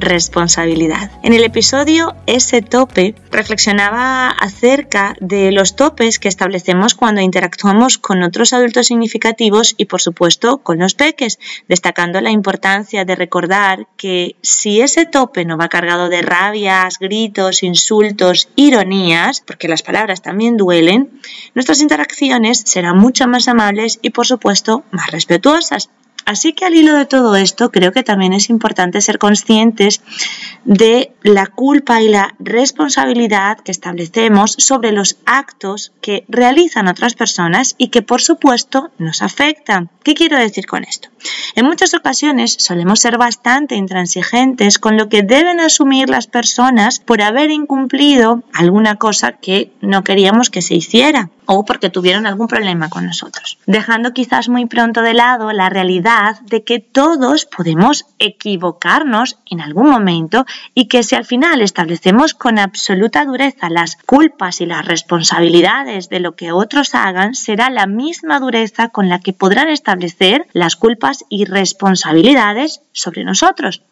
responsabilidad. En el episodio Ese tope reflexionaba acerca de los topes que establecemos cuando interactuamos con otros adultos significativos y por supuesto con los peques, destacando la importancia de recordar que si ese tope no va cargado de rabias, gritos, insultos, ironías, porque las palabras también duelen, nuestras interacciones serán mucho más amables y por supuesto más respetuosas. Así que al hilo de todo esto, creo que también es importante ser conscientes de la culpa y la responsabilidad que establecemos sobre los actos que realizan otras personas y que por supuesto nos afectan. ¿Qué quiero decir con esto? En muchas ocasiones solemos ser bastante intransigentes con lo que deben asumir las personas por haber incumplido alguna cosa que no queríamos que se hiciera o porque tuvieron algún problema con nosotros, dejando quizás muy pronto de lado la realidad de que todos podemos equivocarnos en algún momento y que si al final establecemos con absoluta dureza las culpas y las responsabilidades de lo que otros hagan, será la misma dureza con la que podrán establecer las culpas y responsabilidades sobre nosotros.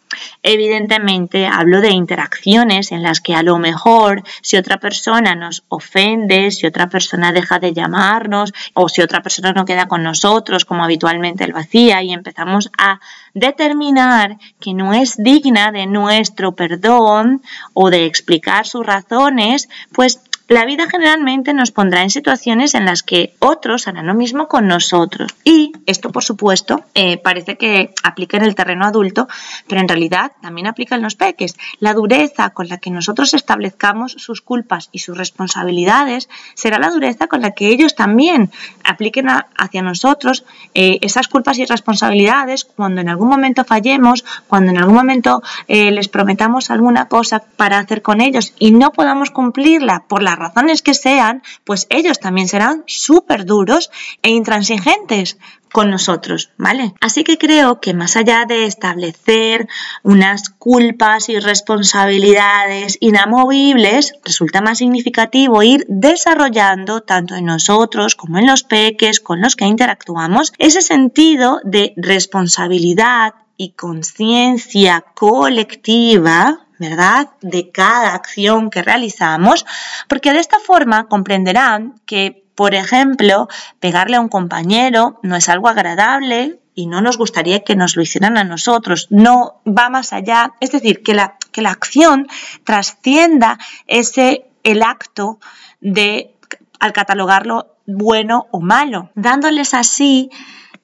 Evidentemente hablo de interacciones en las que a lo mejor si otra persona nos ofende, si otra persona deja de llamarnos o si otra persona no queda con nosotros como habitualmente lo hacía y empezamos a determinar que no es digna de nuestro perdón o de explicar sus razones, pues la vida generalmente nos pondrá en situaciones en las que otros harán lo mismo con nosotros. Y esto, por supuesto, eh, parece que aplica en el terreno adulto, pero en realidad también aplica en los peques. La dureza con la que nosotros establezcamos sus culpas y sus responsabilidades será la dureza con la que ellos también apliquen hacia nosotros eh, esas culpas y responsabilidades cuando en algún momento fallemos, cuando en algún momento eh, les prometamos alguna cosa para hacer con ellos y no podamos cumplirla por la razones que sean, pues ellos también serán súper duros e intransigentes con nosotros, ¿vale? Así que creo que más allá de establecer unas culpas y responsabilidades inamovibles, resulta más significativo ir desarrollando tanto en nosotros como en los peques con los que interactuamos ese sentido de responsabilidad y conciencia colectiva ¿verdad? De cada acción que realizamos, porque de esta forma comprenderán que, por ejemplo, pegarle a un compañero no es algo agradable y no nos gustaría que nos lo hicieran a nosotros, no va más allá, es decir, que la, que la acción trascienda ese, el acto de, al catalogarlo bueno o malo, dándoles así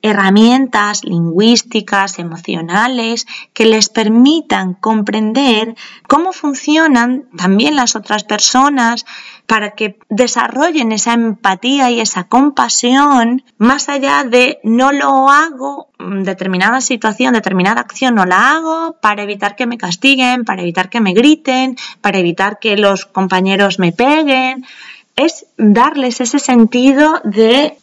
herramientas lingüísticas, emocionales, que les permitan comprender cómo funcionan también las otras personas para que desarrollen esa empatía y esa compasión más allá de no lo hago, determinada situación, determinada acción no la hago para evitar que me castiguen, para evitar que me griten, para evitar que los compañeros me peguen es darles ese sentido de,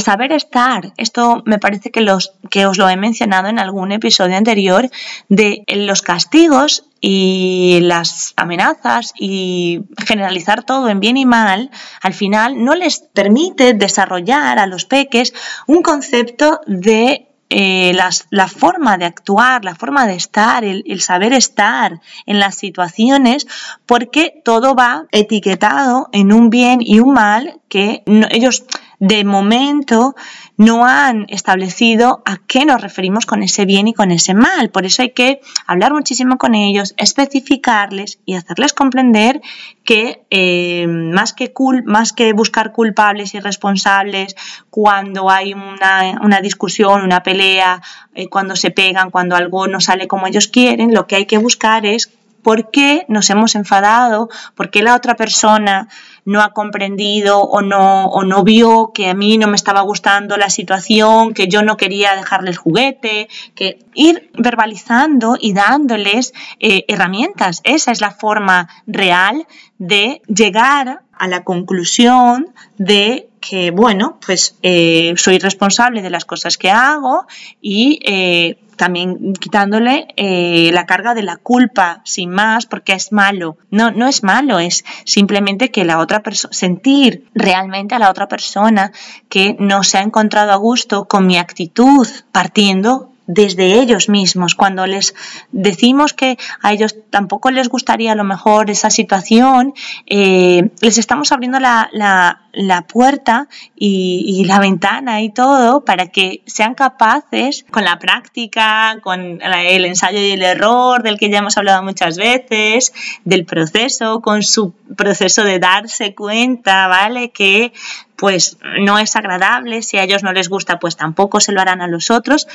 saber estar. Esto me parece que, los, que os lo he mencionado en algún episodio anterior, de los castigos y las amenazas y generalizar todo en bien y mal, al final no les permite desarrollar a los peques un concepto de eh, la forma de actuar, la forma de estar, el, saber estar en las situaciones, porque todo va etiquetado en un bien y un mal que ellos de momento no han establecido a qué nos referimos con ese bien y con ese mal. Por eso hay que hablar muchísimo con ellos, especificarles y hacerles comprender que eh, más, que más que buscar culpables y responsables cuando hay una, discusión, una pelea, eh, cuando se pegan, cuando algo no sale como ellos quieren, lo que hay que buscar es por qué nos hemos enfadado, por qué la otra persona no ha comprendido o no, o no vio que a mí no me estaba gustando la situación, que yo no quería dejarle el juguete, que ir verbalizando y dándoles eh, herramientas. Esa es la forma real de llegar a la conclusión de que, bueno, pues eh, soy responsable de las cosas que hago y eh, también quitándole eh, la carga de la culpa sin más porque es malo. No, no es malo, es simplemente que la otra persona, sentir realmente a la otra persona que no se ha encontrado a gusto con mi actitud partiendo desde ellos mismos. Cuando les decimos que a ellos tampoco les gustaría a lo mejor esa situación, eh, les estamos abriendo la, puerta y, la ventana y todo para que sean capaces con la práctica, con el ensayo y el error del que ya hemos hablado muchas veces, del proceso, con su proceso de darse cuenta, ¿vale? Que pues no es agradable, si a ellos no les gusta, pues tampoco se lo harán a los otros,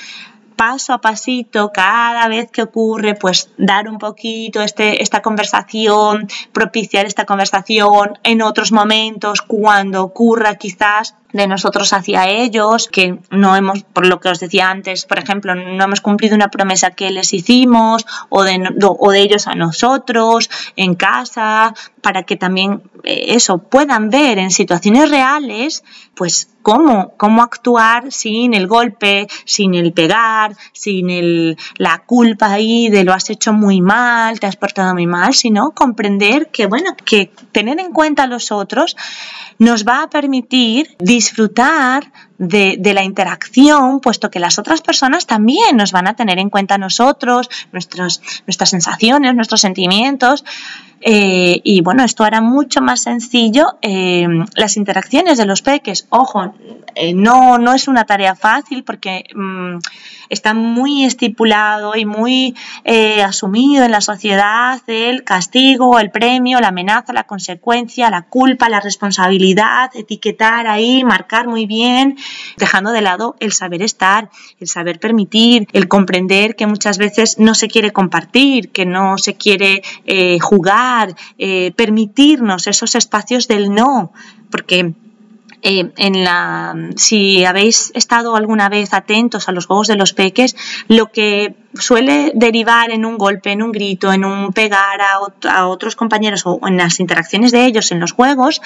paso a pasito, cada vez que ocurre, pues dar un poquito este, esta conversación, propiciar esta conversación en otros momentos, cuando ocurra quizás de nosotros hacia ellos, que no hemos, por lo que os decía antes, por ejemplo, no hemos cumplido una promesa que les hicimos o de, o de ellos a nosotros en casa, para que también eso puedan ver en situaciones reales, pues cómo, cómo actuar sin el golpe, sin el pegar, sin el, la culpa ahí de lo has hecho muy mal, te has portado muy mal, sino comprender que, bueno, que tener en cuenta a los otros nos va a permitir disfrutar de, la interacción, puesto que las otras personas también nos van a tener en cuenta nosotros, nuestras sensaciones, nuestros sentimientos. Eh, y bueno, esto hará mucho más sencillo eh, las interacciones de los peques. Ojo, eh, no, no es una tarea fácil porque mm, está muy estipulado y muy asumido en la sociedad el castigo, el premio, la amenaza, la consecuencia, la culpa, la responsabilidad, etiquetar ahí, marcar muy bien, dejando de lado el saber estar, el saber permitir, el comprender que muchas veces no se quiere compartir, que no se quiere jugar eh, permitirnos esos espacios del no, porque eh, en la, si habéis estado alguna vez atentos a los juegos de los peques, lo que suele derivar en un golpe, en un grito, en un pegar a, otros compañeros o en las interacciones de ellos en los juegos,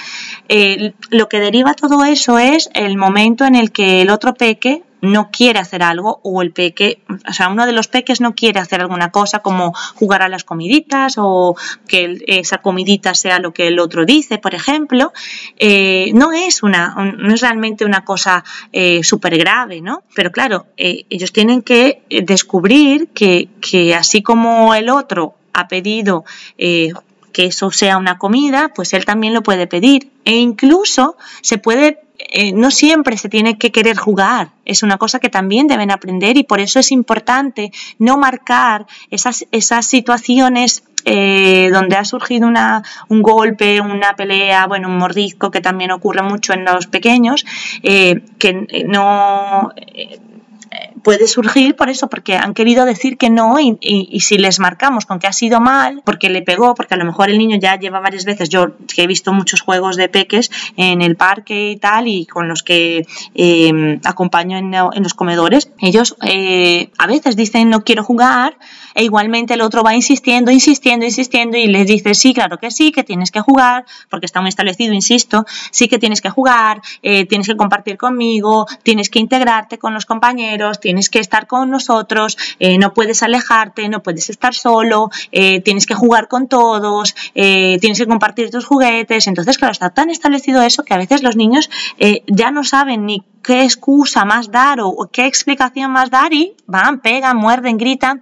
eh, lo que deriva todo eso es el momento en el que el otro peque no quiere hacer algo o el peque, o sea, uno de los peques no quiere hacer alguna cosa como jugar a las comiditas o que esa comidita sea lo que el otro dice, por ejemplo, eh, no es una, no es realmente una cosa eh, súper grave, ¿no? Pero claro, eh, ellos tienen que descubrir que, que, así como el otro ha pedido que eso sea una comida, pues él también lo puede pedir. E incluso se puede eh, no siempre se tiene que querer jugar, es una cosa que también deben aprender y por eso es importante no marcar esas, esas situaciones eh, donde ha surgido una, un golpe, una pelea, bueno, un mordisco que también ocurre mucho en los pequeños, eh, que no puede surgir por eso, porque han querido decir que no y, si les marcamos con que ha sido mal, porque le pegó, porque a lo mejor el niño ya lleva varias veces, yo que he visto muchos juegos de peques en el parque y tal y con los que eh, acompaño en, los comedores, ellos eh, a veces dicen no quiero jugar e igualmente el otro va insistiendo, insistiendo, insistiendo y les dice sí, claro que sí, que tienes que jugar, porque está muy establecido, insisto, sí que tienes que jugar, eh, tienes que compartir conmigo, tienes que integrarte con los compañeros, tienes que estar con nosotros, eh, no puedes alejarte, no puedes estar solo, eh, tienes que jugar con todos, tienes que compartir tus juguetes. Entonces, claro, está tan establecido eso que a veces los niños ya no saben ni qué excusa más dar o qué explicación más dar y van, pegan, muerden, gritan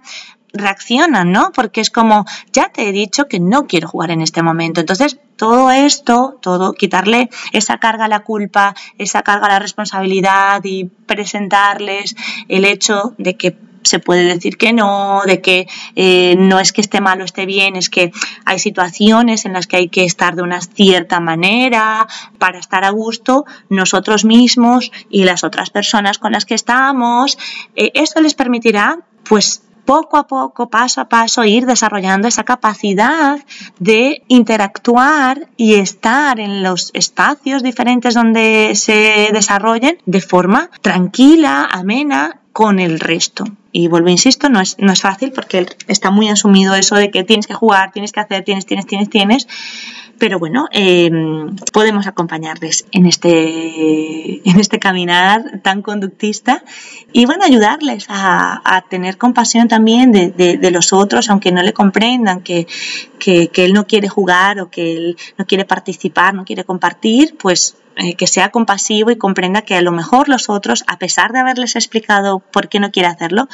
reaccionan, ¿no? Porque es como, ya te he dicho que no quiero jugar en este momento. Entonces, todo esto, todo, quitarle esa carga a la culpa, esa carga a la responsabilidad y presentarles el hecho de que se puede decir que no, de que eh, no es que esté mal o esté bien, es que hay situaciones en las que hay que estar de una cierta manera para estar a gusto nosotros mismos y las otras personas con las que estamos. Eh, esto les permitirá, pues, poco a poco, paso a paso, ir desarrollando esa capacidad de interactuar y estar en los espacios diferentes donde se desarrollen de forma tranquila, amena, con el resto. Y vuelvo, insisto, no es, no es fácil porque está muy asumido eso de que tienes que jugar, tienes que hacer, tienes, tienes, tienes, tienes pero bueno, em, podemos acompañarles en este, en este caminar tan conductista y bueno, ayudarles a, tener compasión también de, los otros, aunque no le comprendan que, que, él no quiere jugar o que él no quiere participar, no quiere compartir, pues eh, que sea compasivo y comprenda que a lo mejor los otros, a pesar de haberles explicado por qué no quiere hacerlo,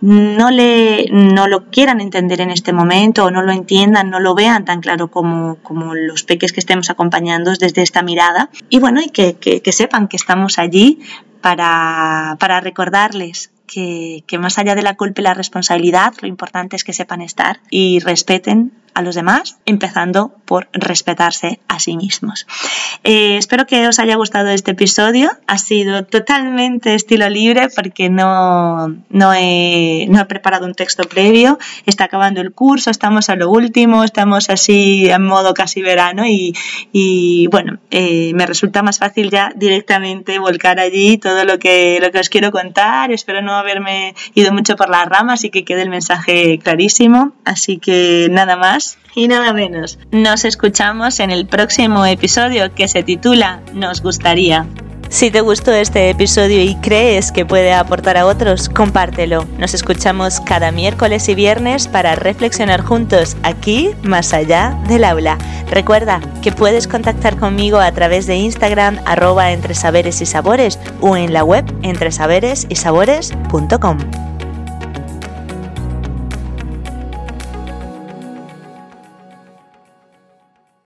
no, le, no lo quieran entender en este momento o no lo entiendan, no lo vean tan claro como, como los peques que estemos acompañando desde esta mirada. Y bueno, y que, que, sepan que estamos allí para, para recordarles que, que, más allá de la culpa y la responsabilidad, lo importante es que sepan estar y respeten a los demás, empezando por respetarse a sí mismos. Eh, espero que os haya gustado este episodio. Ha sido totalmente estilo libre porque no, no, he, no he preparado un texto previo. Está acabando el curso, estamos a lo último, estamos así en modo casi verano y, y bueno, eh, me resulta más fácil ya directamente volcar allí todo lo que, lo que os quiero contar. Espero no haberme ido mucho por las ramas y que quede el mensaje clarísimo. Así que nada y nada menos. Nos escuchamos en el próximo episodio que se titula Nos gustaría. Si te gustó este episodio y crees que puede aportar a otros, compártelo. Nos escuchamos cada miércoles y viernes para reflexionar juntos aquí, más allá del aula. Recuerda que puedes contactar conmigo a través de Instagram arroba entre saberes y sabores o en la web entresaberesysabores.com.